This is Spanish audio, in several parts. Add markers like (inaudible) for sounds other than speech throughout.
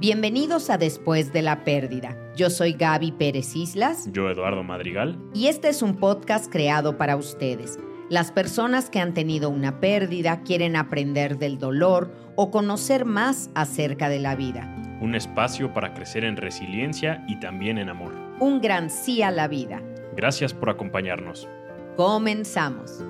Bienvenidos a Después de la Pérdida. Yo soy Gaby Pérez Islas. Yo, Eduardo Madrigal. Y este es un podcast creado para ustedes. Las personas que han tenido una pérdida quieren aprender del dolor o conocer más acerca de la vida. Un espacio para crecer en resiliencia y también en amor. Un gran sí a la vida. Gracias por acompañarnos. Comenzamos.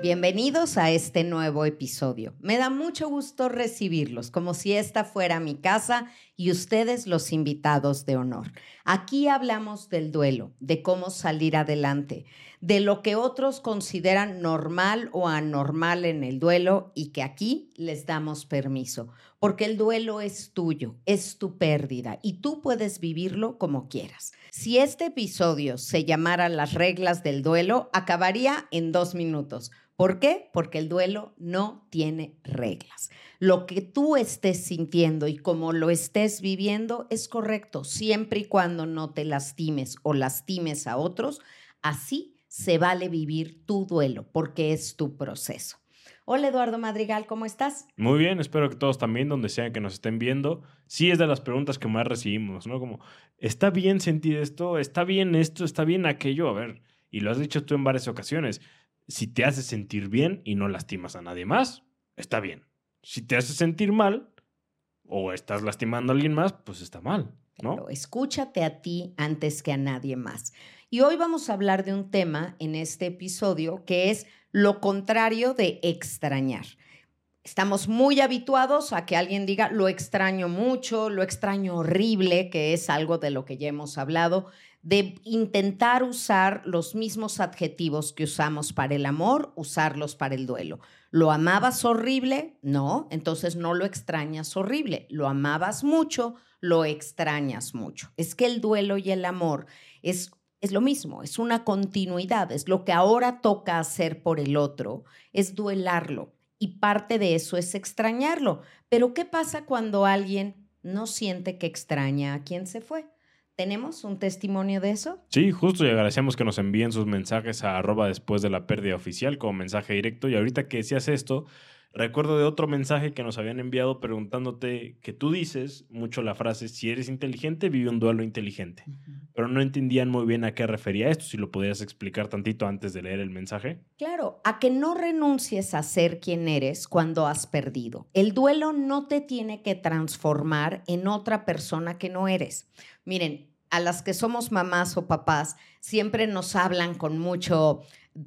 Bienvenidos a este nuevo episodio. Me da mucho gusto recibirlos, como si esta fuera mi casa y ustedes los invitados de honor. Aquí hablamos del duelo, de cómo salir adelante, de lo que otros consideran normal o anormal en el duelo y que aquí les damos permiso, porque el duelo es tuyo, es tu pérdida y tú puedes vivirlo como quieras. Si este episodio se llamara Las reglas del duelo, acabaría en dos minutos ¿Por qué? Porque el duelo no tiene reglas. Lo que tú estés sintiendo y como lo estés viviendo es correcto, siempre y cuando no te lastimes o lastimes a otros. Así se vale vivir tu duelo, porque es tu proceso. Hola Eduardo Madrigal, ¿cómo estás? Muy bien, espero que todos también, donde sea que nos estén viendo. Sí es de las preguntas que más recibimos, ¿no? Como, ¿está bien sentir esto? ¿Está bien esto? ¿Está bien aquello? A ver, y lo has dicho tú en varias ocasiones si te hace sentir bien y no lastimas a nadie más, está bien. Si te hace sentir mal o estás lastimando a alguien más, pues está mal, ¿no? escúchate a ti antes que a nadie más. Y hoy vamos a hablar de un tema en este episodio que es lo contrario de extrañar. Estamos muy habituados a que alguien diga lo extraño mucho, lo extraño horrible, que es algo de lo que ya hemos hablado, de intentar usar los mismos adjetivos que usamos para el amor, usarlos para el duelo. ¿Lo amabas horrible? No, entonces no lo extrañas horrible. ¿Lo amabas mucho? Lo extrañas mucho. Es que el duelo y el amor es es lo mismo, es una continuidad, es lo que ahora toca hacer por el otro, es duelarlo, y parte de eso es extrañarlo. Pero ¿qué pasa cuando alguien no siente que extraña a quien se fue? ¿Tenemos un testimonio de eso? Sí, justo y agradecemos que nos envíen sus mensajes a arroba después de la pérdida oficial como mensaje directo. Y ahorita que decías esto, Recuerdo de otro mensaje que nos habían enviado preguntándote que tú dices mucho la frase, si eres inteligente, vive un duelo inteligente. Pero no entendían muy bien a qué refería esto, si lo podías explicar tantito antes de leer el mensaje. Claro, a que no renuncies a ser quien eres cuando has perdido. El duelo no te tiene que transformar en otra persona que no eres. Miren, a las que somos mamás o papás, siempre nos hablan con mucho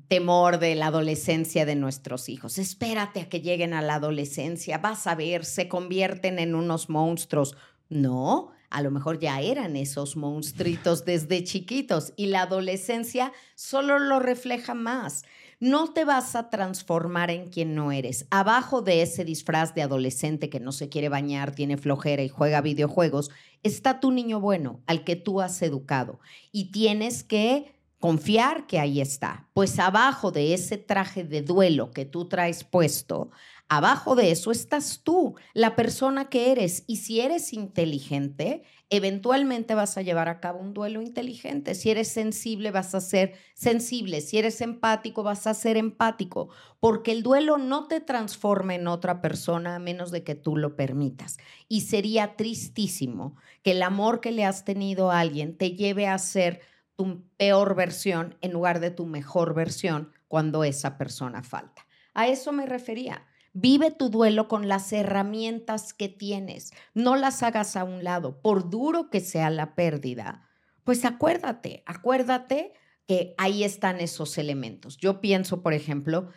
temor de la adolescencia de nuestros hijos. Espérate a que lleguen a la adolescencia, vas a ver, se convierten en unos monstruos. No, a lo mejor ya eran esos monstruitos desde chiquitos y la adolescencia solo lo refleja más. No te vas a transformar en quien no eres. Abajo de ese disfraz de adolescente que no se quiere bañar, tiene flojera y juega videojuegos, está tu niño bueno al que tú has educado y tienes que confiar que ahí está. Pues abajo de ese traje de duelo que tú traes puesto, abajo de eso estás tú, la persona que eres. Y si eres inteligente, eventualmente vas a llevar a cabo un duelo inteligente. Si eres sensible, vas a ser sensible. Si eres empático, vas a ser empático. Porque el duelo no te transforma en otra persona a menos de que tú lo permitas. Y sería tristísimo que el amor que le has tenido a alguien te lleve a ser tu peor versión en lugar de tu mejor versión cuando esa persona falta. A eso me refería. Vive tu duelo con las herramientas que tienes. No las hagas a un lado, por duro que sea la pérdida. Pues acuérdate, acuérdate que ahí están esos elementos. Yo pienso, por ejemplo,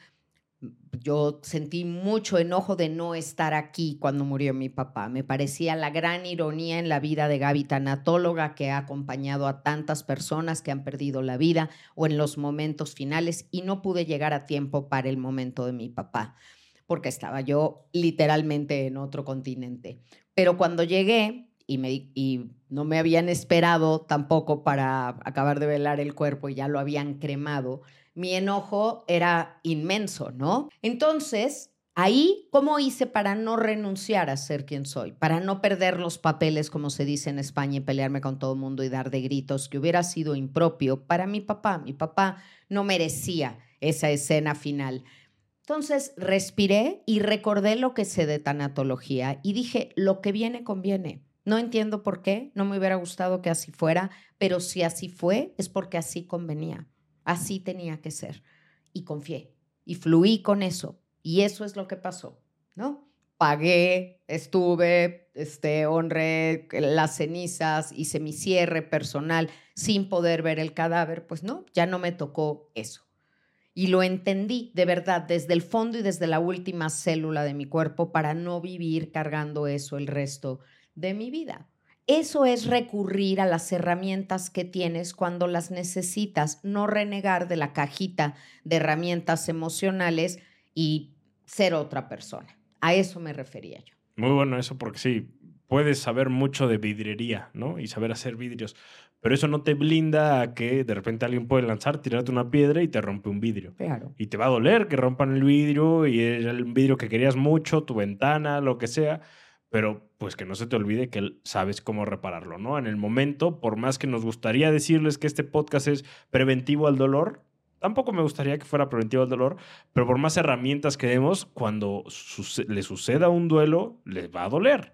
yo sentí mucho enojo de no estar aquí cuando murió mi papá. Me parecía la gran ironía en la vida de Gaby, tanatóloga que ha acompañado a tantas personas que han perdido la vida o en los momentos finales y no pude llegar a tiempo para el momento de mi papá porque estaba yo literalmente en otro continente. Pero cuando llegué y, no me habían esperado tampoco para acabar de velar el cuerpo y ya lo habían cremado, mi enojo era inmenso, ¿no? Entonces, Ahí, ¿cómo hice para no renunciar a ser quien soy? Para no perder los papeles, como se dice en España, y pelearme con todo el mundo y dar de gritos, que hubiera sido impropio para mi papá. Mi papá no merecía esa escena final. Entonces respiré y recordé lo que sé de tanatología y dije, lo que viene conviene. No entiendo por qué, no me hubiera gustado que así fuera, pero si así fue, es porque así convenía, así tenía que ser. Y confié y fluí con eso. Y eso es lo que pasó, ¿no? Pagué, estuve, este, honré las cenizas, hice mi cierre personal sin poder ver el cadáver, pues no, ya no me tocó eso. Y lo entendí de verdad desde el fondo y desde la última célula de mi cuerpo para no vivir cargando eso el resto de mi vida. Eso es recurrir a las herramientas que tienes cuando las necesitas, no renegar de la cajita de herramientas emocionales y ser otra persona. A eso me refería yo. Muy bueno eso porque sí, puedes saber mucho de vidrería, ¿no? Y saber hacer vidrios, pero eso no te blinda a que de repente alguien puede lanzar, tirarte una piedra y te rompe un vidrio. Claro. Y te va a doler que rompan el vidrio y el vidrio que querías mucho, tu ventana, lo que sea, pero pues que no se te olvide que sabes cómo repararlo, ¿no? En el momento, por más que nos gustaría decirles que este podcast es preventivo al dolor, tampoco me gustaría que fuera preventivo al dolor, pero por más herramientas que demos, cuando le suceda un duelo, les va a doler.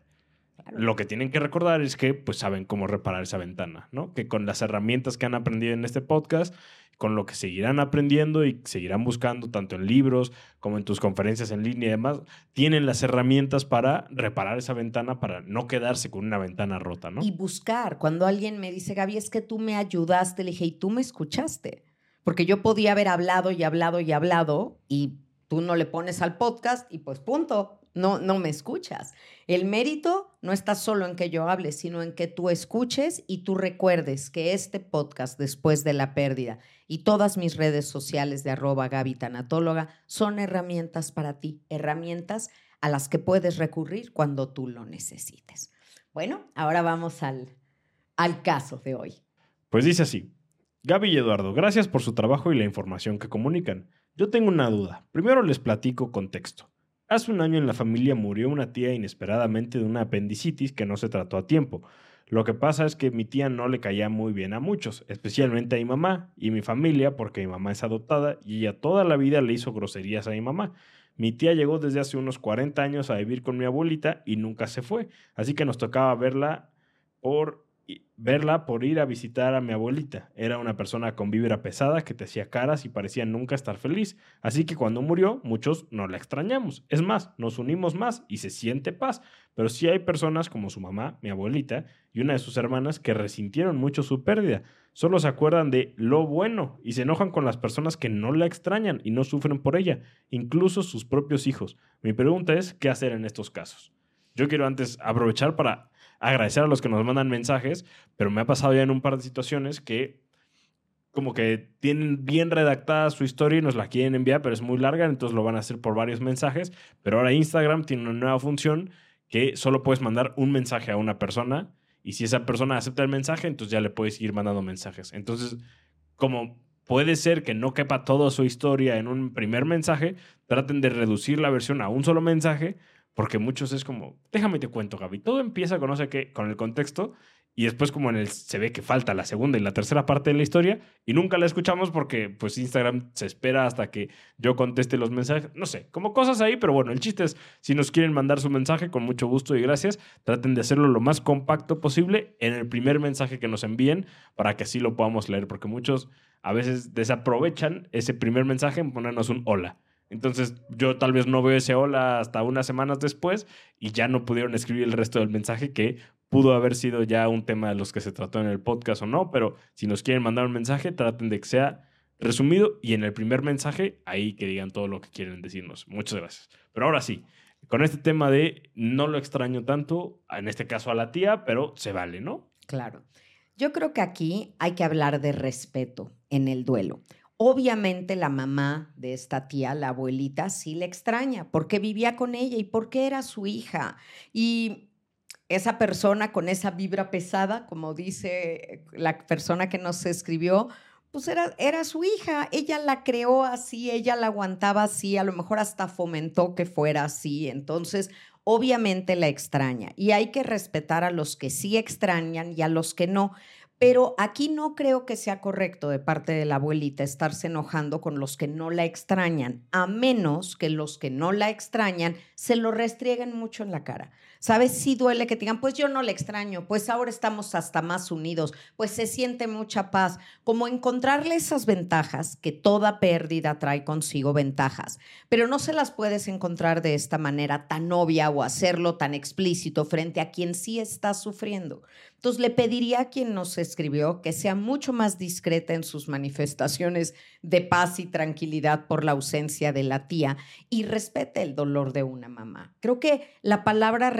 Lo que tienen que recordar es que pues saben cómo reparar esa ventana, ¿no? Que con las herramientas que han aprendido en este podcast, con lo que seguirán aprendiendo y seguirán buscando tanto en libros como en tus conferencias en línea y demás, tienen las herramientas para reparar esa ventana para no quedarse con una ventana rota, ¿no? Y buscar, cuando alguien me dice, Gaby, es que tú me ayudaste, le dije, ¿y tú me escuchaste? Porque yo podía haber hablado y hablado y hablado y tú no le pones al podcast y pues punto no, no me escuchas. El mérito no está solo en que yo hable, sino en que tú escuches y tú recuerdes que este podcast, después de la pérdida, y todas mis redes sociales de arroba Gaby Tanatóloga son herramientas para ti, herramientas a las que puedes recurrir cuando tú lo necesites. Bueno, ahora vamos al, al caso de hoy. Pues dice así. Gaby y Eduardo, gracias por su trabajo y la información que comunican. Yo tengo una duda. Primero les platico contexto. Hace un año en la familia murió una tía inesperadamente de una apendicitis que no se trató a tiempo. Lo que pasa es que mi tía no le caía muy bien a muchos, especialmente a mi mamá y mi familia, porque mi mamá es adoptada y ella toda la vida le hizo groserías a mi mamá. Mi tía llegó desde hace unos 40 años a vivir con mi abuelita y nunca se fue, así que nos tocaba verla por verla por ir a visitar a mi abuelita. Era una persona con vibra pesada que te hacía caras y parecía nunca estar feliz. Así que cuando murió, muchos no la extrañamos. Es más, nos unimos más y se siente paz. Pero sí hay personas como su mamá, mi abuelita, y una de sus hermanas que resintieron mucho su pérdida. Solo se acuerdan de lo bueno y se enojan con las personas que no la extrañan y no sufren por ella, incluso sus propios hijos. Mi pregunta es, ¿qué hacer en estos casos? Yo quiero antes aprovechar para agradecer a los que nos mandan mensajes, pero me ha pasado ya en un par de situaciones que como que tienen bien redactada su historia y nos la quieren enviar, pero es muy larga, entonces lo van a hacer por varios mensajes. Pero ahora Instagram tiene una nueva función que solo puedes mandar un mensaje a una persona y si esa persona acepta el mensaje, entonces ya le puedes ir mandando mensajes. Entonces, como puede ser que no quepa toda su historia en un primer mensaje, traten de reducir la versión a un solo mensaje porque muchos es como, déjame te cuento, Gaby. Todo empieza con no qué, con el contexto, y después como en el se ve que falta la segunda y la tercera parte de la historia y nunca la escuchamos porque pues Instagram se espera hasta que yo conteste los mensajes, no sé, como cosas ahí, pero bueno, el chiste es si nos quieren mandar su mensaje con mucho gusto y gracias, traten de hacerlo lo más compacto posible en el primer mensaje que nos envíen para que así lo podamos leer, porque muchos a veces desaprovechan ese primer mensaje en ponernos un hola. Entonces yo tal vez no veo ese hola hasta unas semanas después y ya no pudieron escribir el resto del mensaje que pudo haber sido ya un tema de los que se trató en el podcast o no, pero si nos quieren mandar un mensaje, traten de que sea resumido y en el primer mensaje ahí que digan todo lo que quieren decirnos. Muchas gracias. Pero ahora sí, con este tema de no lo extraño tanto, en este caso a la tía, pero se vale, ¿no? Claro. Yo creo que aquí hay que hablar de respeto en el duelo. Obviamente la mamá de esta tía, la abuelita, sí le extraña porque vivía con ella y porque era su hija. Y esa persona con esa vibra pesada, como dice la persona que nos escribió, pues era, era su hija, ella la creó así, ella la aguantaba así, a lo mejor hasta fomentó que fuera así. Entonces, obviamente la extraña y hay que respetar a los que sí extrañan y a los que no Pero aquí no creo que sea correcto de parte de la abuelita estarse enojando con los que no la extrañan, a menos que los que no la extrañan se lo restrieguen mucho en la cara. ¿Sabes? Sí duele que te digan, pues yo no le extraño, pues ahora estamos hasta más unidos, pues se siente mucha paz. Como encontrarle esas ventajas, que toda pérdida trae consigo ventajas, pero no se las puedes encontrar de esta manera tan obvia o hacerlo tan explícito frente a quien sí está sufriendo. Entonces le pediría a quien nos escribió que sea mucho más discreta en sus manifestaciones de paz y tranquilidad por la ausencia de la tía y respete el dolor de una mamá. Creo que la palabra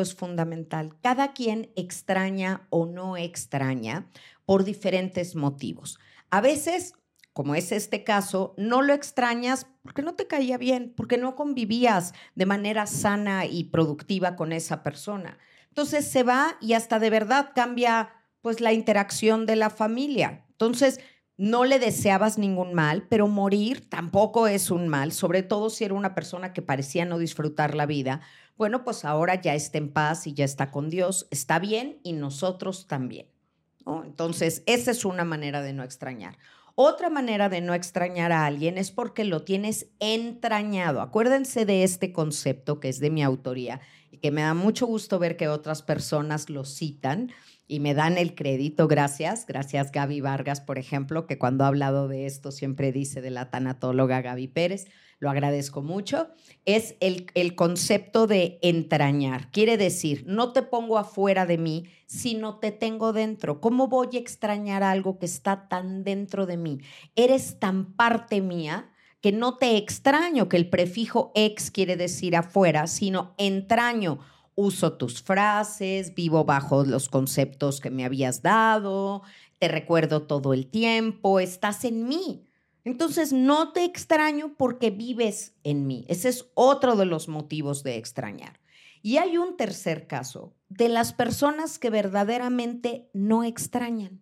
es fundamental. Cada quien extraña o no extraña por diferentes motivos. A veces como es este caso, no lo extrañas porque no te caía bien, porque no convivías de manera sana y productiva con esa persona. Entonces se va y hasta de verdad cambia pues la interacción de la familia. Entonces, no le deseabas ningún mal, pero morir tampoco es un mal, sobre todo si era una persona que parecía no disfrutar la vida. Bueno, pues ahora ya está en paz y ya está con Dios, está bien y nosotros también. Entonces, esa es una manera de no extrañar. Otra manera de no extrañar a alguien es porque lo tienes entrañado. Acuérdense de este concepto que es de mi autoría y que me da mucho gusto ver que otras personas lo citan y me dan el crédito, gracias. Gracias Gaby Vargas, por ejemplo, que cuando ha hablado de esto siempre dice de la tanatóloga Gaby Pérez, lo agradezco mucho. Es el, el concepto de entrañar. Quiere decir, no te pongo afuera de mí, sino te tengo dentro. ¿Cómo voy a extrañar algo que está tan dentro de mí? Eres tan parte mía que no te extraño, que el prefijo ex quiere decir afuera, sino entraño uso tus frases, vivo bajo los conceptos que me habías dado, te recuerdo todo el tiempo, estás en mí. Entonces no te extraño porque vives en mí. Ese es otro de los motivos de extrañar. Y hay un tercer caso de las personas que verdaderamente no extrañan.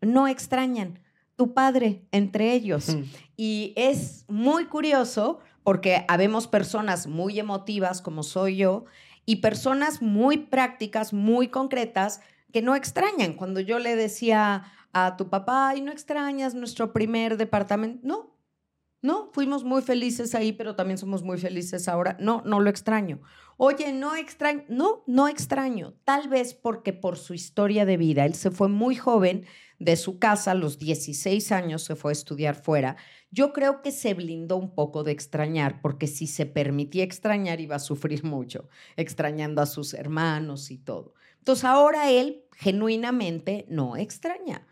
No extrañan. Tu padre entre ellos. Mm. Y es muy curioso porque habemos personas muy emotivas como soy yo y personas muy prácticas, muy concretas, que no extrañan. Cuando yo le decía a tu papá, y no extrañas nuestro primer departamento, no, no, fuimos muy felices ahí, pero también somos muy felices ahora. No, no lo extraño. Oye, no extraño, no, no extraño. Tal vez porque por su historia de vida, él se fue muy joven de su casa, a los 16 años se fue a estudiar fuera yo creo que se blindó un poco de extrañar, porque si se permitía extrañar iba a sufrir mucho, extrañando a sus hermanos y todo. Entonces ahora él genuinamente no extraña.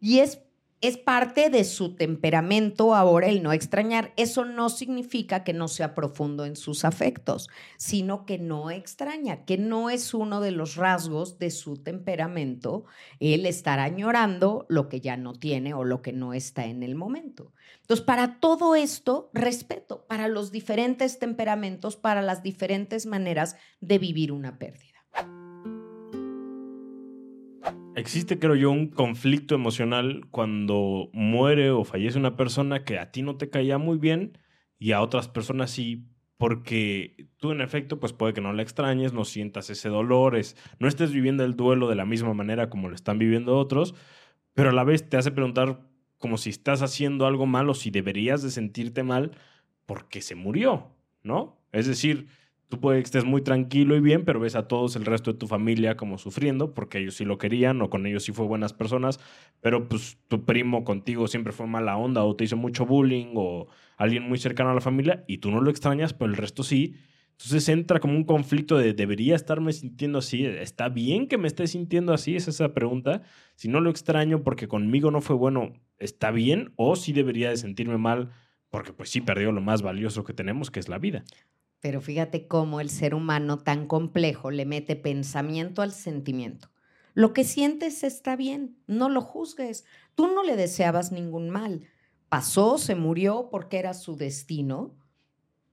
Y es es parte de su temperamento ahora el no extrañar. Eso no significa que no sea profundo en sus afectos, sino que no extraña, que no es uno de los rasgos de su temperamento el estar añorando lo que ya no tiene o lo que no está en el momento. Entonces, para todo esto, respeto para los diferentes temperamentos, para las diferentes maneras de vivir una pérdida. Existe, creo yo, un conflicto emocional cuando muere o fallece una persona que a ti no te caía muy bien y a otras personas sí, porque tú en efecto, pues puede que no la extrañes, no sientas ese dolor, es, no estés viviendo el duelo de la misma manera como lo están viviendo otros, pero a la vez te hace preguntar como si estás haciendo algo mal o si deberías de sentirte mal porque se murió, ¿no? Es decir, Tú puedes que estés muy tranquilo y bien, pero ves a todos el resto de tu familia como sufriendo porque ellos sí lo querían o con ellos sí fue buenas personas, pero pues tu primo contigo siempre fue mala onda o te hizo mucho bullying o alguien muy cercano a la familia y tú no lo extrañas, pero el resto sí. Entonces entra como un conflicto de debería estarme sintiendo así, ¿está bien que me esté sintiendo así? Es esa pregunta. Si no lo extraño porque conmigo no fue bueno, ¿está bien? ¿O si debería de sentirme mal porque pues sí perdió lo más valioso que tenemos, que es la vida? Pero fíjate cómo el ser humano tan complejo le mete pensamiento al sentimiento. Lo que sientes está bien, no lo juzgues. Tú no le deseabas ningún mal. Pasó, se murió porque era su destino.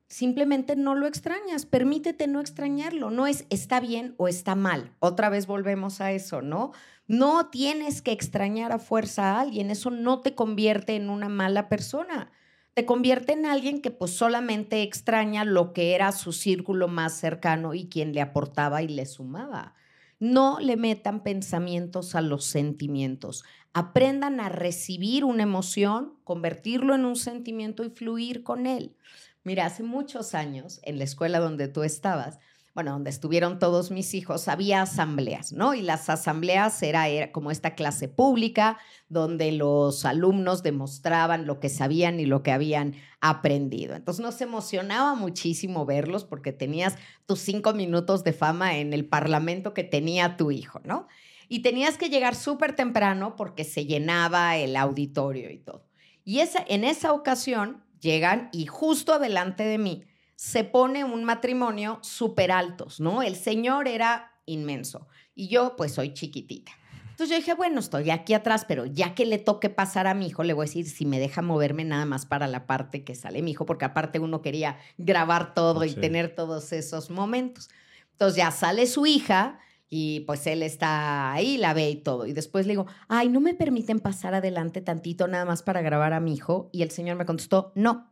Simplemente no lo extrañas, permítete no extrañarlo. No es está bien o está mal. Otra vez volvemos a eso, ¿no? No tienes que extrañar a fuerza a alguien, eso no te convierte en una mala persona te convierte en alguien que pues solamente extraña lo que era su círculo más cercano y quien le aportaba y le sumaba. No le metan pensamientos a los sentimientos. Aprendan a recibir una emoción, convertirlo en un sentimiento y fluir con él. Mira, hace muchos años, en la escuela donde tú estabas, bueno, donde estuvieron todos mis hijos, había asambleas, ¿no? Y las asambleas era, como esta clase pública donde los alumnos demostraban lo que sabían y lo que habían aprendido. Entonces nos emocionaba muchísimo verlos porque tenías tus cinco minutos de fama en el parlamento que tenía tu hijo, ¿no? Y tenías que llegar súper temprano porque se llenaba el auditorio y todo. Y esa, en esa ocasión llegan y justo adelante de mí se pone un matrimonio súper altos, ¿no? El señor era inmenso y yo pues soy chiquitita. Entonces yo dije, bueno, estoy aquí atrás, pero ya que le toque pasar a mi hijo, le voy a decir si me deja moverme nada más para la parte que sale mi hijo, porque aparte uno quería grabar todo y tener todos esos momentos. Entonces ya sale su hija y pues él está ahí, la ve y todo. Y después le digo, ay, ¿no me permiten pasar adelante tantito nada más para grabar a mi hijo? Y el señor me contestó, no.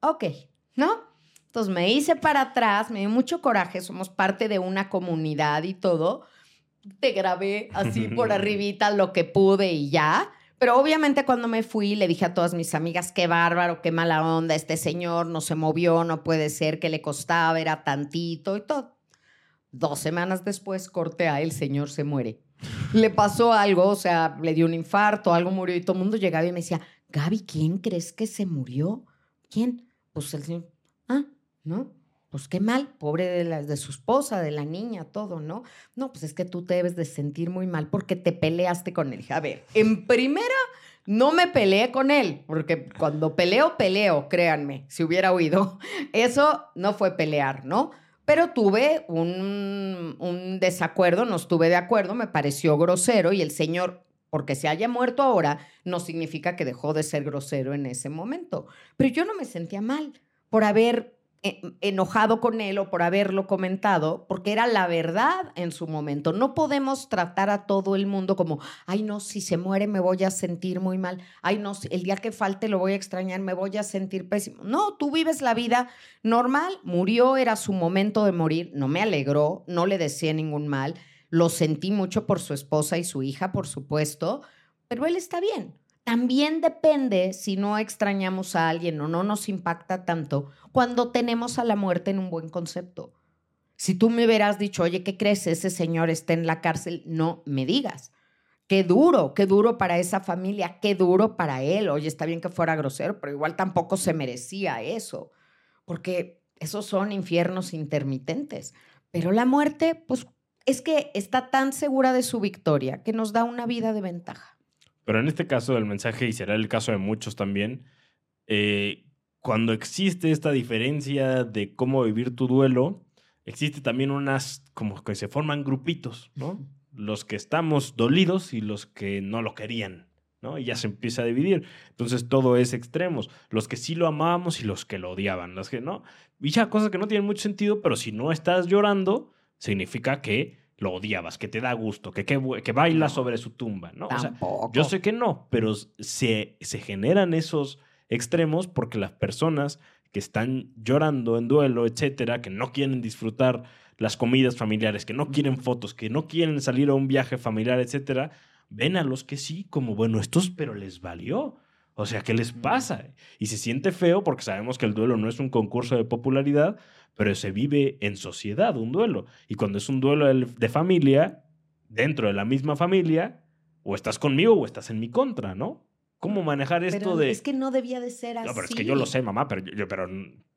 Ok, ¿no? Entonces me hice para atrás, me dio mucho coraje, somos parte de una comunidad y todo. Te grabé así (laughs) por arribita lo que pude y ya. Pero obviamente cuando me fui le dije a todas mis amigas, qué bárbaro, qué mala onda, este señor no se movió, no puede ser, que le costaba, era tantito y todo. Dos semanas después, corte a el señor se muere. Le pasó algo, o sea, le dio un infarto, algo murió y todo el mundo llegaba y me decía, Gaby, ¿quién crees que se murió? ¿Quién? Pues el señor, ah, ¿no? Pues qué mal, pobre de, la, de su esposa, de la niña, todo, ¿no? No, pues es que tú te debes de sentir muy mal porque te peleaste con él. A ver, en primera, no me peleé con él, porque cuando peleo, peleo, créanme, si hubiera oído. (laughs) Eso no fue pelear, ¿no? Pero tuve un, un desacuerdo, no estuve de acuerdo, me pareció grosero y el señor porque se haya muerto ahora no significa que dejó de ser grosero en ese momento. Pero yo no me sentía mal por haber eh, enojado con él o por haberlo comentado, porque era la verdad en su momento. No podemos tratar a todo el mundo como, ay no, si se muere me voy a sentir muy mal, ay no, el día que falte lo voy a extrañar, me voy a sentir pésimo. No, tú vives la vida normal, murió, era su momento de morir, no me alegró, no le decía ningún mal lo sentí mucho por su esposa y su hija, por supuesto, pero él está bien. También depende si no extrañamos a alguien o no nos impacta tanto cuando tenemos a la muerte en un buen concepto. Si tú me hubieras dicho, oye, ¿qué crees? Ese señor está en la cárcel, no me digas. Qué duro, qué duro para esa familia, qué duro para él. Oye, está bien que fuera grosero, pero igual tampoco se merecía eso, porque esos son infiernos intermitentes. Pero la muerte, pues es que está tan segura de su victoria que nos da una vida de ventaja. Pero en este caso del mensaje, y será el caso de muchos también, eh, cuando existe esta diferencia de cómo vivir tu duelo, existe también unas, como que se forman grupitos, ¿no? Los que estamos dolidos y los que no lo querían, ¿no? Y ya se empieza a dividir. Entonces todo es extremos. Los que sí lo amábamos y los que lo odiaban. Los que no. Y ya cosas que no tienen mucho sentido, pero si no estás llorando, significa que lo odiabas, que te da gusto, que, que, que baila sobre su tumba, ¿no? O sea, yo sé que no, pero se, se generan esos extremos porque las personas que están llorando en duelo, etcétera, que no quieren disfrutar las comidas familiares, que no quieren fotos, que no quieren salir a un viaje familiar, etcétera, ven a los que sí como, bueno, estos, pero les valió. O sea, ¿qué les pasa? Y se siente feo porque sabemos que el duelo no es un concurso de popularidad, pero se vive en sociedad un duelo. Y cuando es un duelo de familia, dentro de la misma familia, o estás conmigo o estás en mi contra, ¿no? ¿Cómo manejar esto de...? Es que no debía de ser así. No, pero es que yo lo sé, mamá, pero, yo, pero,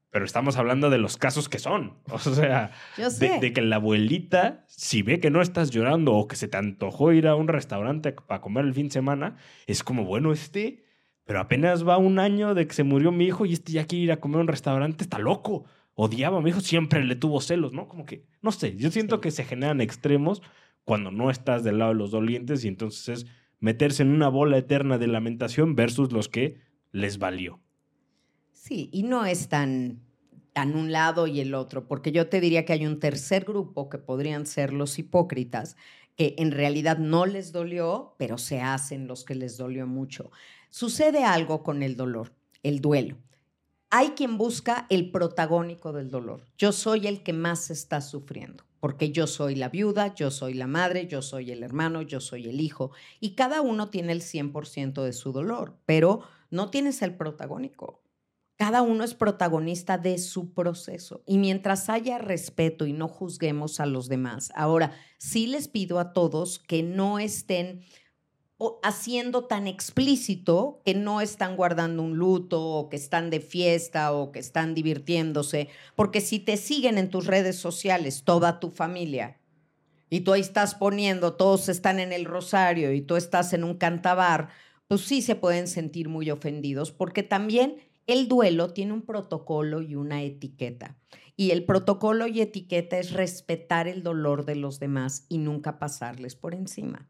pero estamos hablando de los casos que son. (laughs) O sea, De, de, que la abuelita, si ve que no estás llorando o que se te antojó ir a un restaurante para comer el fin de semana, es como, bueno, este pero apenas va un año de que se murió mi hijo y este ya quiere ir a comer a un restaurante, está loco. Odiaba a mi hijo, siempre le tuvo celos, ¿no? Como que, no sé, yo siento que se generan extremos cuando no estás del lado de los dolientes y entonces es meterse en una bola eterna de lamentación versus los que les valió. Sí, y no es tan, tan un lado y el otro, porque yo te diría que hay un tercer grupo que podrían ser los hipócritas, que en realidad no les dolió, pero se hacen los que les dolió mucho. Sucede algo con el dolor, el duelo. Hay quien busca el protagónico del dolor. Yo soy el que más está sufriendo. porque yo soy la viuda, yo soy la madre, yo soy el hermano, yo soy el hijo, y cada uno tiene el 100% de su dolor, pero no tienes el protagónico. Cada uno es protagonista de su proceso. Y mientras haya respeto y no juzguemos a los demás, ahora sí les pido a todos que no estén haciendo tan explícito que no están guardando un luto o que están de fiesta o que están divirtiéndose, porque si te siguen en tus redes sociales toda tu familia y tú ahí estás poniendo, todos están en el rosario y tú estás en un cantabar, pues sí se pueden sentir muy ofendidos, porque también el duelo tiene un protocolo y una etiqueta. Y el protocolo y etiqueta es respetar el dolor de los demás y nunca pasarles por encima.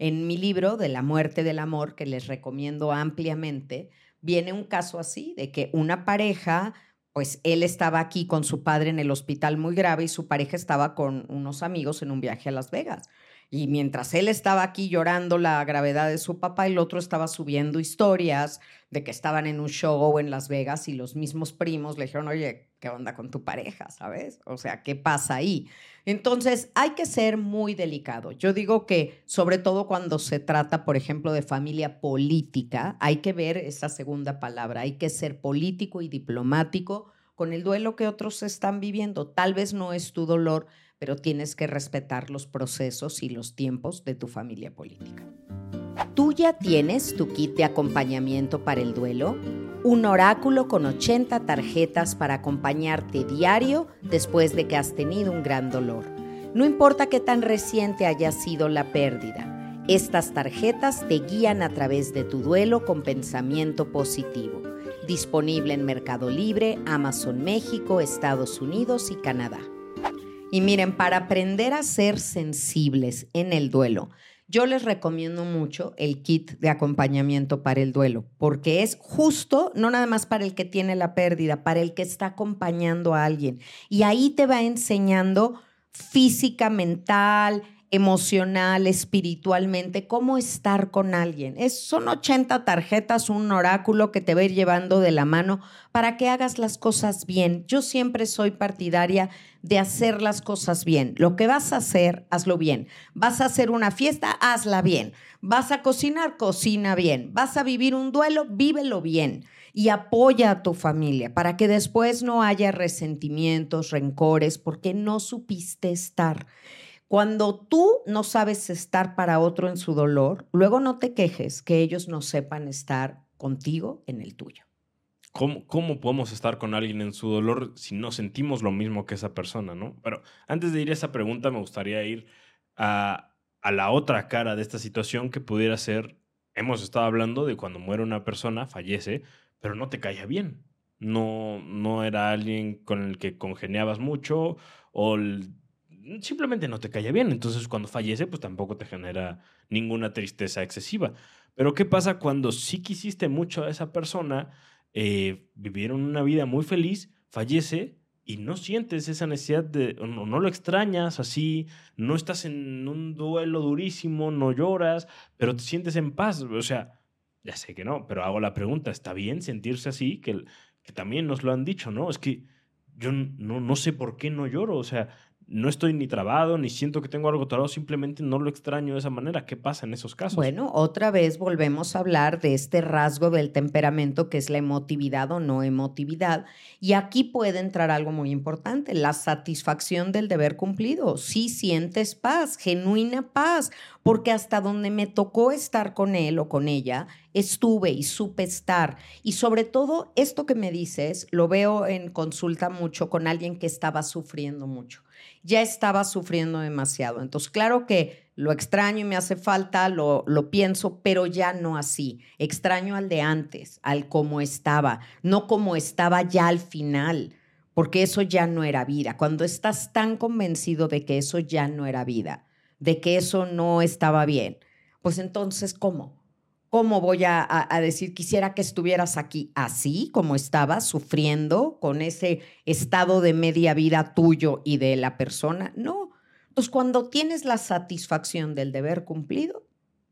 En mi libro de la muerte del amor, que les recomiendo ampliamente, viene un caso así, de que una pareja, pues él estaba aquí con su padre en el hospital muy grave y su pareja estaba con unos amigos en un viaje a Las Vegas. Y mientras él estaba aquí llorando la gravedad de su papá, el otro estaba subiendo historias de que estaban en un show en Las Vegas y los mismos primos le dijeron, oye, ¿qué onda con tu pareja? ¿Sabes? O sea, ¿qué pasa ahí? Entonces, hay que ser muy delicado. Yo digo que, sobre todo cuando se trata, por ejemplo, de familia política, hay que ver esa segunda palabra, hay que ser político y diplomático con el duelo que otros están viviendo. Tal vez no es tu dolor, pero tienes que respetar los procesos y los tiempos de tu familia política. ¿Tú ya tienes tu kit de acompañamiento para el duelo? Un oráculo con 80 tarjetas para acompañarte diario después de que has tenido un gran dolor. No importa qué tan reciente haya sido la pérdida, estas tarjetas te guían a través de tu duelo con pensamiento positivo. Disponible en Mercado Libre, Amazon México, Estados Unidos y Canadá. Y miren, para aprender a ser sensibles en el duelo, yo les recomiendo mucho el kit de acompañamiento para el duelo, porque es justo, no nada más para el que tiene la pérdida, para el que está acompañando a alguien. Y ahí te va enseñando física, mental, emocional, espiritualmente, cómo estar con alguien. Es, son 80 tarjetas, un oráculo que te va a ir llevando de la mano para que hagas las cosas bien. Yo siempre soy partidaria de hacer las cosas bien. Lo que vas a hacer, hazlo bien. Vas a hacer una fiesta, hazla bien. Vas a cocinar, cocina bien. Vas a vivir un duelo, vívelo bien. Y apoya a tu familia para que después no haya resentimientos, rencores, porque no supiste estar. Cuando tú no sabes estar para otro en su dolor, luego no te quejes que ellos no sepan estar contigo en el tuyo. ¿Cómo, ¿Cómo, podemos estar con alguien en su dolor si no sentimos lo mismo que esa persona, no? Pero antes de ir a esa pregunta, me gustaría ir a, la otra cara de esta situación que pudiera ser, hemos estado hablando de cuando muere una persona, fallece, pero no te caía bien. No, no era alguien con el que congeniabas mucho o simplemente no te cae bien. Entonces, cuando fallece, pues tampoco te genera ninguna tristeza excesiva. Pero, ¿qué pasa cuando sí quisiste mucho a esa persona, eh, vivieron una vida muy feliz, fallece y no sientes esa necesidad de, no, no, lo extrañas así, no estás en un duelo durísimo, no lloras, pero te sientes en paz. O sea, ya sé que no, pero hago la pregunta, ¿está bien sentirse así? Que, que también nos lo han dicho, ¿no? Es que yo no, no sé por qué no lloro, o sea, no estoy ni trabado, ni siento que tengo algo trabado, simplemente no lo extraño de esa manera. ¿Qué pasa en esos casos? Bueno, otra vez volvemos a hablar de este rasgo del temperamento que es la emotividad o no emotividad. Y aquí puede entrar algo muy importante, la satisfacción del deber cumplido. Si sientes paz, genuina paz, porque hasta donde me tocó estar con él o con ella, estuve y supe estar. Y sobre todo, esto que me dices, lo veo en consulta mucho con alguien que estaba sufriendo mucho ya estaba sufriendo demasiado. Entonces, claro que lo extraño y me hace falta, lo, lo pienso, pero ya no así. Extraño al de antes, al como estaba, no como estaba ya al final, porque eso ya no era vida. Cuando estás tan convencido de que eso ya no era vida, de que eso no estaba bien, pues entonces, ¿cómo? ¿Cómo voy a, decir, quisiera que estuvieras aquí así como estabas, sufriendo con ese estado de media vida tuyo y de la persona? No. Pues cuando tienes la satisfacción del deber cumplido,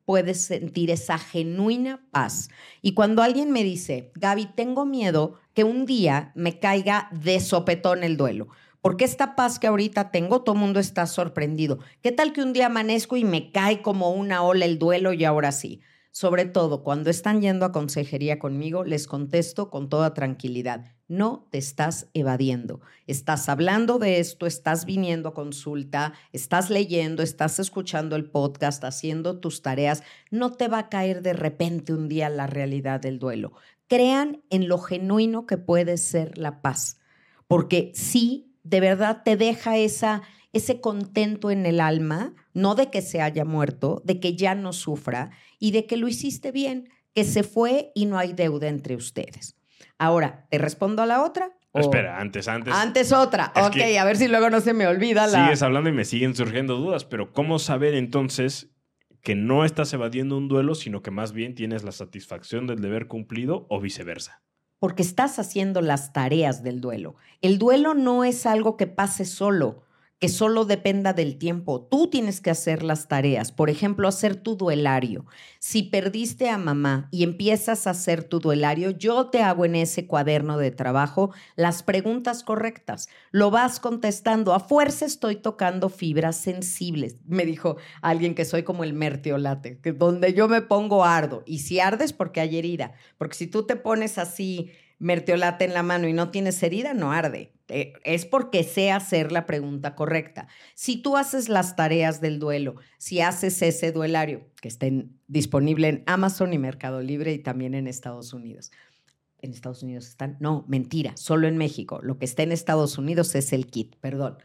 puedes sentir esa genuina paz. Y cuando alguien me dice, Gaby, tengo miedo que un día me caiga de sopetón el duelo, Porque esta paz que ahorita tengo, todo mundo está sorprendido. ¿Qué tal que un día amanezco y me cae como una ola el duelo y ahora sí? Sobre todo cuando están yendo a consejería conmigo, les contesto con toda tranquilidad. No te estás evadiendo. Estás hablando de esto, estás viniendo a consulta, estás leyendo, estás escuchando el podcast, haciendo tus tareas. No te va a caer de repente un día la realidad del duelo. Crean en lo genuino que puede ser la paz, porque sí, de verdad te deja esa, ese contento en el alma, no de que se haya muerto, de que ya no sufra y de que lo hiciste bien, que se fue y no hay deuda entre ustedes. Ahora, ¿te respondo a la otra? Espera, antes, antes. Antes otra. ok, a ver si luego no se me olvida la. Sigues hablando y me siguen surgiendo dudas, pero ¿cómo saber entonces que no estás evadiendo un duelo, sino que más bien tienes la satisfacción del deber cumplido o viceversa? Porque estás haciendo las tareas del duelo. El duelo no es algo que pase solo que solo dependa del tiempo. Tú tienes que hacer las tareas. Por ejemplo, hacer tu duelario. Si perdiste a mamá y empiezas a hacer tu duelario, yo te hago en ese cuaderno de trabajo las preguntas correctas. Lo vas contestando. A fuerza estoy tocando fibras sensibles. Me dijo alguien que soy como el mertiolate, que donde yo me pongo ardo. Y si ardes, porque hay herida. Porque si tú te pones así mertiolate en la mano y no tienes herida, no arde. Eh, es porque sé hacer la pregunta correcta. Si tú haces las tareas del duelo, si haces ese duelario, que estén disponible en Amazon y Mercado Libre y también en Estados Unidos. En Estados Unidos están, no, mentira, solo en México. Lo que está en Estados Unidos es el kit, perdón.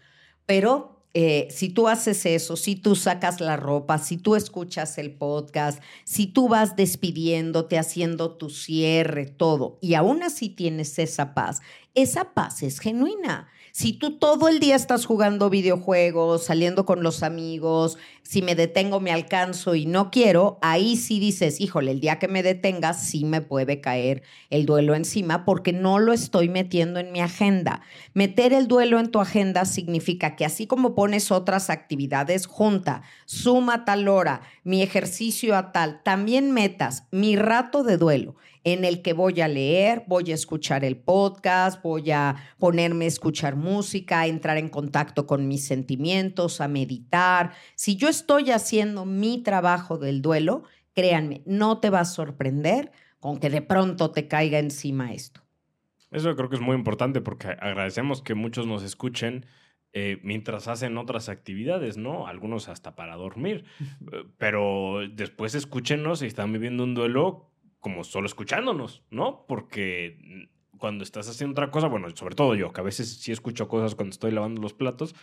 Pero eh, si tú haces eso, si tú sacas la ropa, si tú escuchas el podcast, si tú vas despidiéndote, haciendo tu cierre, todo, y aún así tienes esa paz, esa paz es genuina. Si tú todo el día estás jugando videojuegos, saliendo con los amigos, si me detengo me alcanzo y no quiero, ahí sí dices, híjole, el día que me detengas sí me puede caer el duelo encima porque no lo estoy metiendo en mi agenda. Meter el duelo en tu agenda significa que así como pones otras actividades junta, suma tal hora, mi ejercicio a tal, también metas mi rato de duelo en el que voy a leer, voy a escuchar el podcast, voy a ponerme a escuchar música, a entrar en contacto con mis sentimientos, a meditar. Si yo estoy haciendo mi trabajo del duelo, créanme, no te va a sorprender con que de pronto te caiga encima esto. Eso creo que es muy importante porque agradecemos que muchos nos escuchen eh, mientras hacen otras actividades, ¿no? Algunos hasta para dormir. Eh, pero después escúchenos y están viviendo un duelo como solo escuchándonos, ¿no? Porque cuando estás haciendo otra cosa, bueno, sobre todo yo, que a veces sí escucho cosas cuando estoy lavando los platos,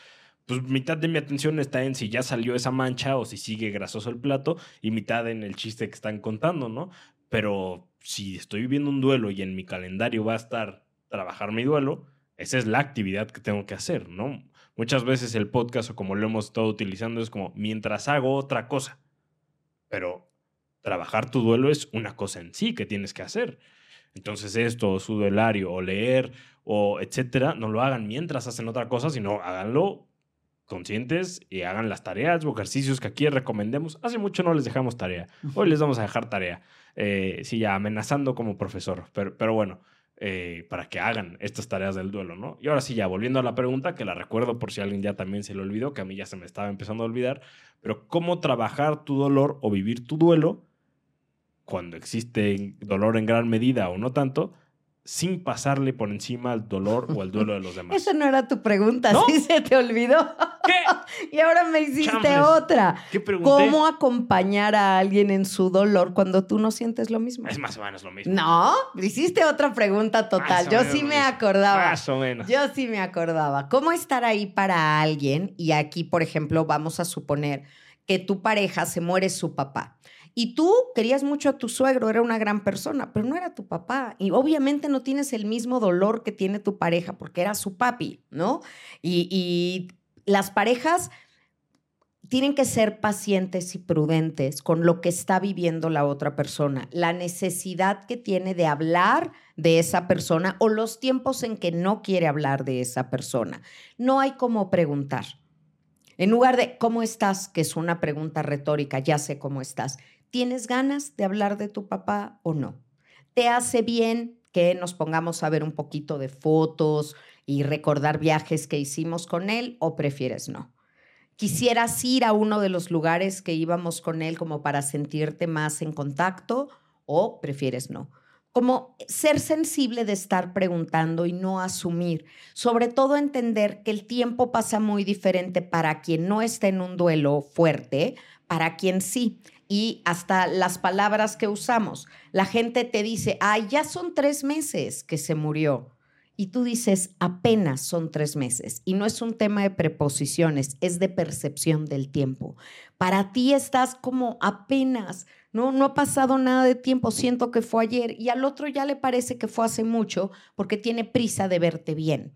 pues mitad de mi atención está en si ya salió esa mancha o si sigue grasoso el plato y mitad en el chiste que están contando, ¿no? Pero si estoy viviendo un duelo y en mi calendario va a estar trabajar mi duelo, esa es la actividad que tengo que hacer, ¿no? Muchas veces el podcast o como lo hemos estado utilizando es como mientras hago otra cosa. Pero trabajar tu duelo es una cosa en sí que tienes que hacer. Entonces esto, su duelario o leer o etcétera, no lo hagan mientras hacen otra cosa, sino háganlo conscientes y hagan las tareas o ejercicios que aquí recomendemos. Hace mucho no les dejamos tarea. Hoy les vamos a dejar tarea. Eh, sí, ya amenazando como profesor. Pero, pero bueno, eh, para que hagan estas tareas del duelo, ¿no? Y ahora sí, ya volviendo a la pregunta, que la recuerdo por si alguien ya también se lo olvidó, que a mí ya se me estaba empezando a olvidar, pero ¿cómo trabajar tu dolor o vivir tu duelo cuando existe dolor en gran medida o no tanto, sin pasarle por encima el dolor o el duelo de los demás. Esa no era tu pregunta, sí se te olvidó. ¿Qué? (laughs) y ahora me hiciste otra. ¿Qué pregunté? ¿Cómo acompañar a alguien en su dolor cuando tú no sientes lo mismo? Es más o menos lo mismo. No, hiciste otra pregunta total. Yo sí me acordaba. Más o menos. Yo sí me acordaba. ¿Cómo estar ahí para alguien? Y aquí, por ejemplo, vamos a suponer que tu pareja se muere su papá. Y tú querías mucho a tu suegro, era una gran persona, pero no era tu papá. Y obviamente no tienes el mismo dolor que tiene tu pareja porque era su papi, ¿no? Y, las parejas tienen que ser pacientes y prudentes con lo que está viviendo la otra persona, la necesidad que tiene de hablar de esa persona o los tiempos en que no quiere hablar de esa persona. No hay como preguntar. En lugar de ¿cómo estás? que es una pregunta retórica, ya sé cómo estás. ¿Tienes ganas de hablar de tu papá o no? ¿Te hace bien que nos pongamos a ver un poquito de fotos, y recordar viajes que hicimos con él o prefieres no? ¿Quisieras ir a uno de los lugares que íbamos con él como para sentirte más en contacto o prefieres no? Como ser sensible de estar preguntando y no asumir. Sobre todo entender que el tiempo pasa muy diferente para quien no está en un duelo fuerte, para quien sí. Y hasta las palabras que usamos. La gente te dice, ay, ya son tres meses que se murió y tú dices apenas son tres meses y no es un tema de preposiciones, es de percepción del tiempo. Para ti estás como apenas, no, no ha pasado nada de tiempo, siento que fue ayer y al otro ya le parece que fue hace mucho porque tiene prisa de verte bien.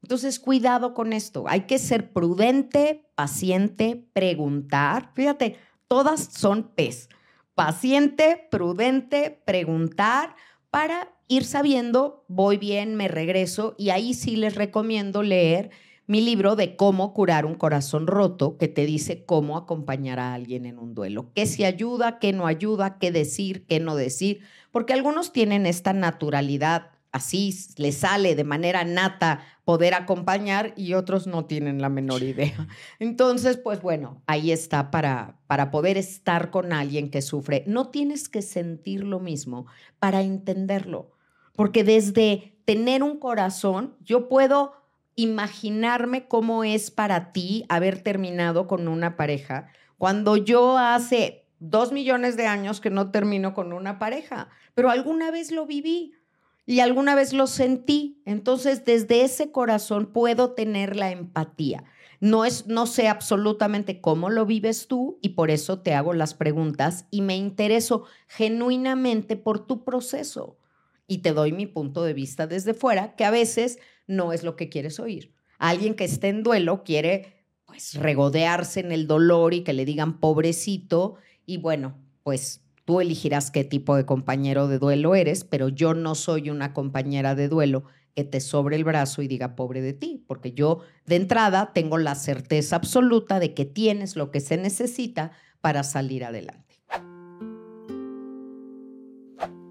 Entonces, cuidado con esto. Hay que ser prudente, paciente, preguntar. Fíjate, todas son pez. Paciente, prudente, preguntar para ir sabiendo, voy bien, me regreso y ahí sí les recomiendo leer mi libro de cómo curar un corazón roto, que te dice cómo acompañar a alguien en un duelo, qué si ayuda, qué no ayuda, qué decir, qué no decir, porque algunos tienen esta naturalidad así le sale de manera nata poder acompañar y otros no tienen la menor idea. Entonces, pues bueno, ahí está para, para poder estar con alguien que sufre. No tienes que sentir lo mismo para entenderlo, porque desde tener un corazón, yo puedo imaginarme cómo es para ti haber terminado con una pareja cuando yo hace dos millones de años que no termino con una pareja, pero alguna vez lo viví y alguna vez lo sentí. Entonces, desde ese corazón puedo tener la empatía. No, es, no sé absolutamente cómo lo vives tú y por eso te hago las preguntas y me intereso genuinamente por tu proceso. Y te doy mi punto de vista desde fuera, que a veces no es lo que quieres oír. Alguien que esté en duelo quiere pues regodearse en el dolor y que le digan pobrecito y bueno, pues Tú elegirás qué tipo de compañero de duelo eres, pero yo no soy una compañera de duelo que te sobre el brazo y diga pobre de ti, porque yo de entrada tengo la certeza absoluta de que tienes lo que se necesita para salir adelante.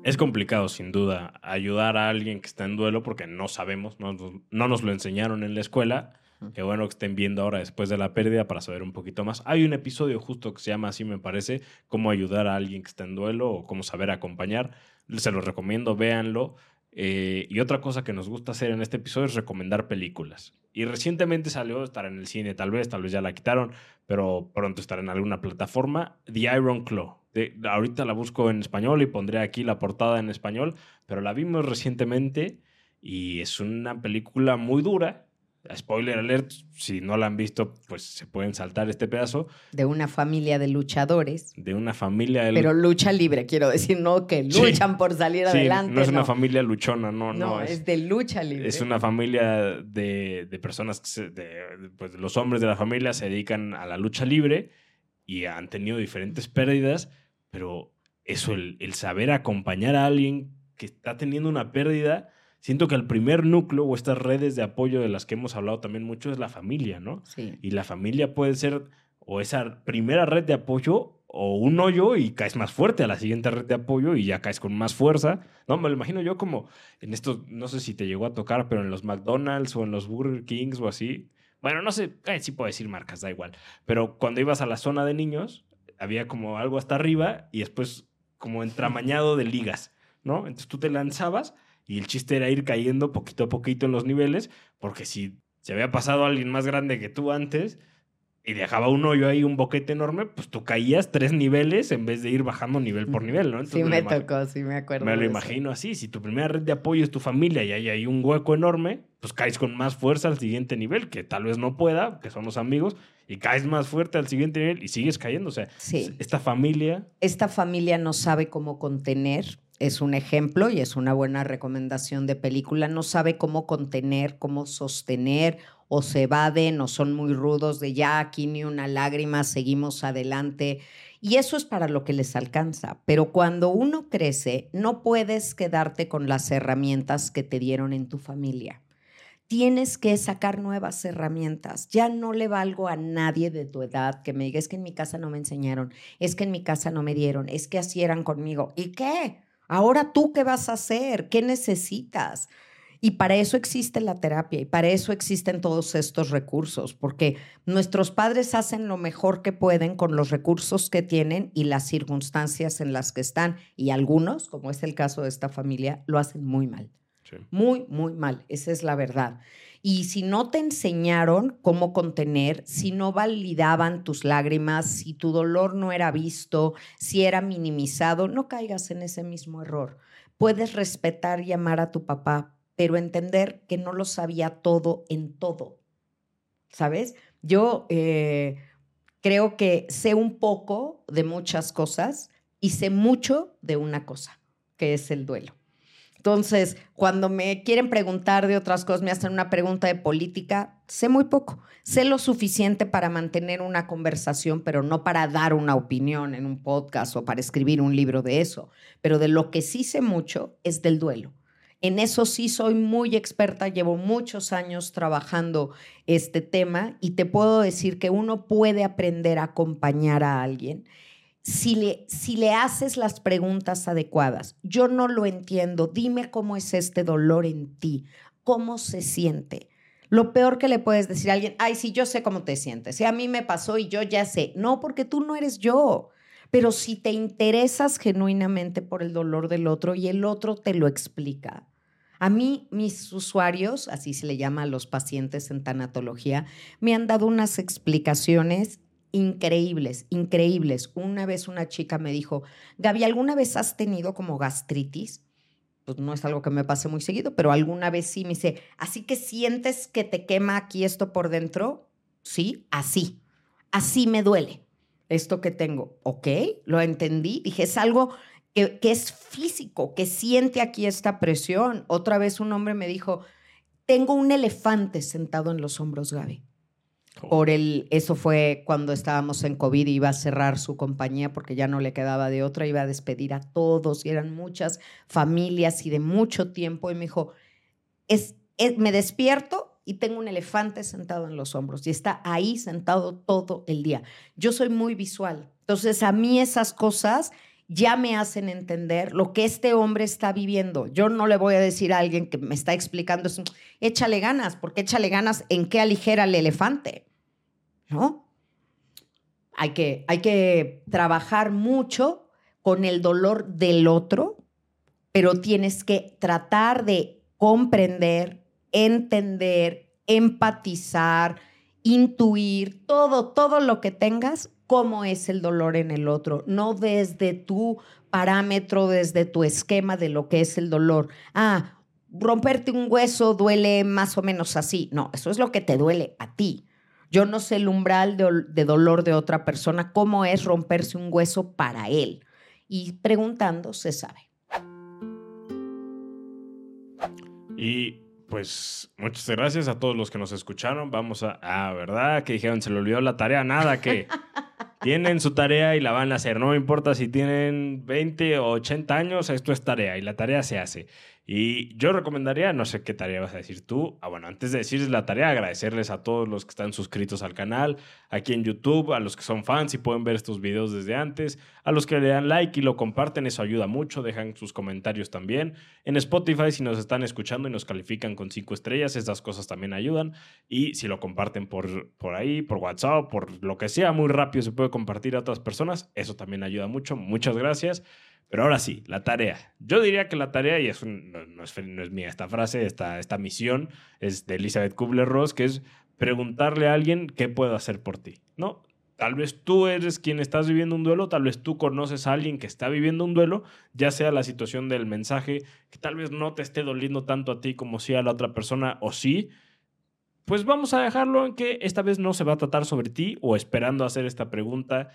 Es complicado, sin duda, ayudar a alguien que está en duelo porque no sabemos, no, no nos lo enseñaron en la escuela Qué bueno que estén viendo ahora después de la pérdida para saber un poquito más. Hay un episodio justo que se llama así, me parece, cómo ayudar a alguien que está en duelo o cómo saber acompañar. Se los recomiendo, véanlo. Eh, y otra cosa que nos gusta hacer en este episodio es recomendar películas. Y recientemente salió, estar en el cine tal vez, tal vez ya la quitaron, pero pronto estará en alguna plataforma, The Iron Claw. De, ahorita la busco en español y pondré aquí la portada en español, pero la vimos recientemente y es una película muy dura, spoiler alert, si no la han visto, pues se pueden saltar este pedazo. De una familia de luchadores. De una familia de... Pero lucha libre, quiero decir, no que luchan por salir sí, adelante. No es una familia luchona, no, no. No, es, de lucha libre. Es una familia de, de personas, que de, pues los hombres de la familia se dedican a la lucha libre y han tenido diferentes pérdidas, pero eso, el, el saber acompañar a alguien que está teniendo una pérdida siento que el primer núcleo o estas redes de apoyo de las que hemos hablado también mucho es la familia, ¿no? Sí. Y la familia puede ser o esa primera red de apoyo o un hoyo y caes más fuerte a la siguiente red de apoyo y ya caes con más fuerza. No, me lo imagino yo como en esto, no sé si te llegó a tocar, pero en los McDonald's o en los Burger Kings o así. Bueno, no sé, eh, sí puedo decir marcas, da igual. Pero cuando ibas a la zona de niños, había como algo hasta arriba y después como entramañado de ligas, ¿no? Entonces tú te lanzabas y el chiste era ir cayendo poquito a poquito en los niveles, porque si se había pasado alguien más grande que tú antes y dejaba un hoyo ahí, un boquete enorme, pues tú caías tres niveles en vez de ir bajando nivel por nivel, ¿no? sí, me, tocó, sí, me acuerdo. Me lo imagino así. Si tu primera red de apoyo es tu familia y hay ahí un hueco enorme, pues caes con más fuerza al siguiente nivel, que tal vez no pueda, que son los amigos, y caes más fuerte al siguiente nivel y sigues cayendo. O sea, esta familia. Esta familia no sabe cómo contener es un ejemplo y es una buena recomendación de película. No sabe cómo contener, cómo sostener, o se evaden, o son muy rudos de ya aquí ni una lágrima, seguimos adelante. Y eso es para lo que les alcanza. Pero cuando uno crece, no puedes quedarte con las herramientas que te dieron en tu familia. Tienes que sacar nuevas herramientas. Ya no le valgo a nadie de tu edad que me diga, es que en mi casa no me enseñaron, es que en mi casa no me dieron, es que así eran conmigo. ¿Y qué? Ahora tú qué vas a hacer? ¿Qué necesitas? Y para eso existe la terapia y para eso existen todos estos recursos, porque nuestros padres hacen lo mejor que pueden con los recursos que tienen y las circunstancias en las que están. Y algunos, como es el caso de esta familia, lo hacen muy mal. Muy, muy mal. Esa es la verdad. Y si no te enseñaron cómo contener, si no validaban tus lágrimas, si tu dolor no era visto, si era minimizado, no caigas en ese mismo error. Puedes respetar y amar a tu papá, pero entender que no lo sabía todo en todo. ¿Sabes? Yo eh, creo que sé un poco de muchas cosas y sé mucho de una cosa, que es el duelo. Entonces, cuando me quieren preguntar de otras cosas, me hacen una pregunta de política, sé muy poco. Sé lo suficiente para mantener una conversación, pero no para dar una opinión en un podcast o para escribir un libro de eso. Pero de lo que sí sé mucho es del duelo. En eso sí soy muy experta, llevo muchos años trabajando este tema y te puedo decir que uno puede aprender a acompañar a alguien si le, si le haces las preguntas adecuadas. Yo no lo entiendo, dime cómo es este dolor en ti, cómo se siente. Lo peor que le puedes decir a alguien, ay, sí, yo sé cómo te sientes, si a mí me pasó y yo ya sé. No, porque tú no eres yo. Pero si te interesas genuinamente por el dolor del otro y el otro te lo explica. A mí, mis usuarios, así se le llama a los pacientes en tanatología, me han dado unas explicaciones increíbles, increíbles. Una vez una chica me dijo, Gaby, ¿alguna vez has tenido como gastritis? Pues no es algo que me pase muy seguido, pero alguna vez sí me dice, así que sientes que te quema aquí esto por dentro. Sí, así. Así me duele esto que tengo. Ok, lo entendí. Dije, es algo que, que es físico, que siente aquí esta presión. Otra vez un hombre me dijo, tengo un elefante sentado en los hombros, Gaby. Por el, eso fue cuando estábamos en COVID, iba a cerrar su compañía porque ya no le quedaba de otra, iba a despedir a todos y eran muchas familias y de mucho tiempo. Y me dijo, es, me despierto y tengo un elefante sentado en los hombros y está ahí sentado todo el día. Yo soy muy visual, entonces a mí esas cosas ya me hacen entender lo que este hombre está viviendo. Yo no le voy a decir a alguien que me está explicando eso, échale ganas, porque échale ganas en qué aligera el elefante. ¿No? Hay que, hay que trabajar mucho con el dolor del otro, pero tienes que tratar de comprender, entender, empatizar, intuir, todo, todo lo que tengas, cómo es el dolor en el otro, no desde tu parámetro, desde tu esquema de lo que es el dolor. Ah, romperte un hueso duele más o menos así. No, eso es lo que te duele a ti. Yo no sé el umbral de, dolor de otra persona, cómo es romperse un hueso para él. Y preguntando se sabe. Y pues muchas gracias a todos los que nos escucharon. Vamos a... Ah, ¿verdad? Que dijeron, se le olvidó la tarea. Nada, que (laughs) tienen su tarea y la van a hacer. No me importa si tienen 20 o 80 años, esto es tarea y la tarea se hace. Y yo recomendaría, no sé qué tarea vas a decir tú. Ah, bueno, antes de decirles la tarea, agradecerles a todos los que están suscritos al canal, aquí en YouTube, a los que son fans y pueden ver estos videos desde antes, a los que le dan like y lo comparten, eso ayuda mucho, dejan sus comentarios también. En Spotify, si nos están escuchando y nos califican con cinco estrellas, estas cosas también ayudan. Y si lo comparten por, por ahí, por WhatsApp, por lo que sea, muy rápido se puede compartir a otras personas, eso también ayuda mucho. Muchas gracias. Pero ahora sí, la tarea. Yo diría que la tarea, y es no, es, mía esta frase, esta, esta misión es de Elizabeth Kubler-Ross, que es preguntarle a alguien qué puedo hacer por ti, ¿no? Tal vez tú eres quien estás viviendo un duelo, tal vez tú conoces a alguien que está viviendo un duelo, ya sea la situación del mensaje que tal vez no te esté doliendo tanto a ti como si a la otra persona o sí, pues vamos a dejarlo en que esta vez no se va a tratar sobre ti o esperando hacer esta pregunta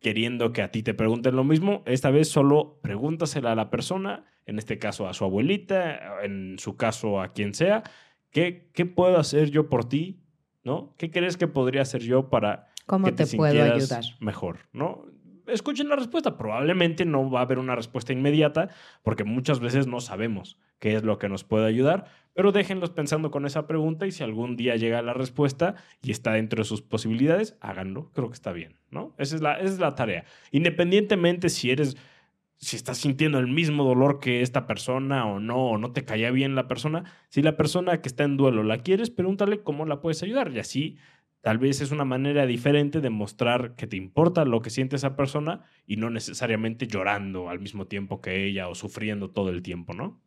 queriendo que a ti te pregunten lo mismo, esta vez solo pregúntasela a la persona, en este caso a su abuelita, en su caso a quien sea, ¿qué, qué puedo hacer yo por ti? ¿No? ¿Qué crees que podría hacer yo para ¿Cómo que te, te puedo ayudar? mejor? ¿No? Escuchen la respuesta. Probablemente no va a haber una respuesta inmediata porque muchas veces no sabemos qué es lo que nos puede ayudar, pero déjenlos pensando con esa pregunta y si algún día llega la respuesta y está dentro de sus posibilidades, háganlo. Creo que está bien, ¿no? Esa es la, esa es la tarea. Independientemente si eres si estás sintiendo el mismo dolor que esta persona o no, o no te caía bien la persona. Si la persona que está en duelo la quieres, pregúntale cómo la puedes ayudar. Y así tal vez es una manera diferente de mostrar que te importa lo que siente esa persona y no necesariamente llorando al mismo tiempo que ella o sufriendo todo el tiempo, ¿no?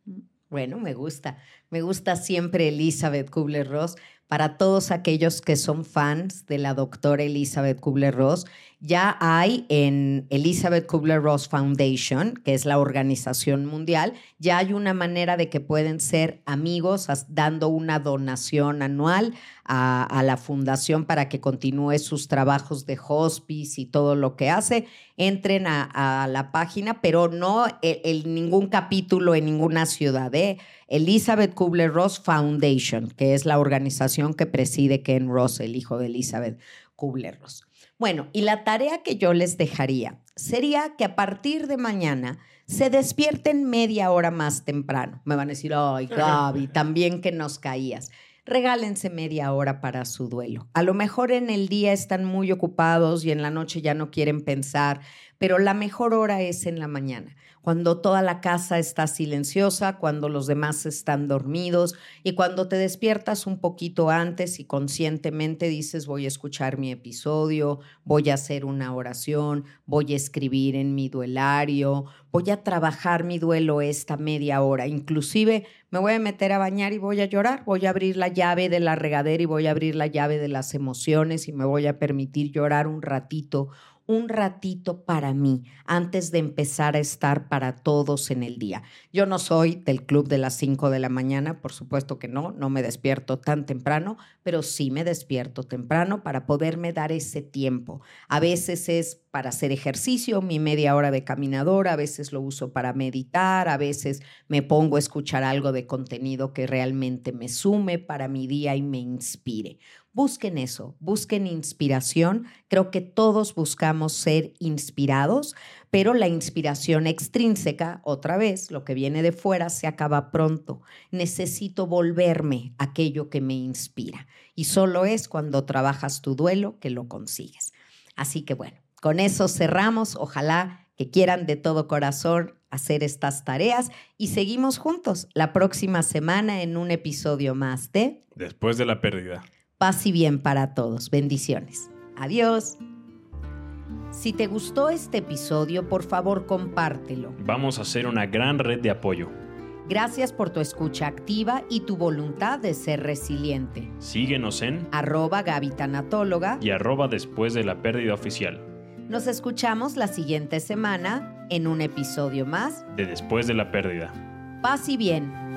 Bueno, me gusta. Me gusta siempre Elizabeth Kubler-Ross. Para todos aquellos que son fans de la doctora Elizabeth Kubler-Ross, ya hay en Elizabeth Kubler-Ross Foundation, que es la organización mundial, ya hay una manera de que pueden ser amigos dando una donación anual a, la fundación para que continúe sus trabajos de hospice y todo lo que hace. Entren a, la página, pero no en ningún capítulo en ninguna ciudad. ¿eh? Elizabeth Kubler-Ross Foundation, que es la organización que preside Ken Ross, el hijo de Elizabeth Kubler-Ross. Bueno, y la tarea que yo les dejaría sería que a partir de mañana se despierten media hora más temprano. Me van a decir, ay, (laughs) Gaby, también que nos caías. Regálense media hora para su duelo. A lo mejor en el día están muy ocupados y en la noche ya no quieren pensar, pero la mejor hora es en la mañana cuando toda la casa está silenciosa, cuando los demás están dormidos y cuando te despiertas un poquito antes y conscientemente dices voy a escuchar mi episodio, voy a hacer una oración, voy a escribir en mi duelario, voy a trabajar mi duelo esta media hora, inclusive me voy a meter a bañar y voy a llorar, voy a abrir la llave de la regadera y voy a abrir la llave de las emociones y me voy a permitir llorar un ratito un ratito para mí antes de empezar a estar para todos en el día. Yo no soy del club de las 5 de la mañana, por supuesto que no, no me despierto tan temprano, pero sí me despierto temprano para poderme dar ese tiempo. A veces es para hacer ejercicio, mi media hora de caminadora, a veces lo uso para meditar, a veces me pongo a escuchar algo de contenido que realmente me sume para mi día y me inspire. Busquen eso, busquen inspiración. Creo que todos buscamos ser inspirados, pero la inspiración extrínseca, otra vez, lo que viene de fuera, se acaba pronto. Necesito volverme aquello que me inspira. Y solo es cuando trabajas tu duelo que lo consigues. Así que bueno, con eso cerramos. Ojalá que quieran de todo corazón hacer estas tareas y seguimos juntos la próxima semana en un episodio más de Después de la pérdida. Paz y bien para todos. Bendiciones. Adiós. Si te gustó este episodio, por favor compártelo. Vamos a hacer una gran red de apoyo. Gracias por tu escucha activa y tu voluntad de ser resiliente. Síguenos en arroba gavitanatóloga y arroba después de la pérdida oficial. Nos escuchamos la siguiente semana en un episodio más de Después de la pérdida. Paz y bien.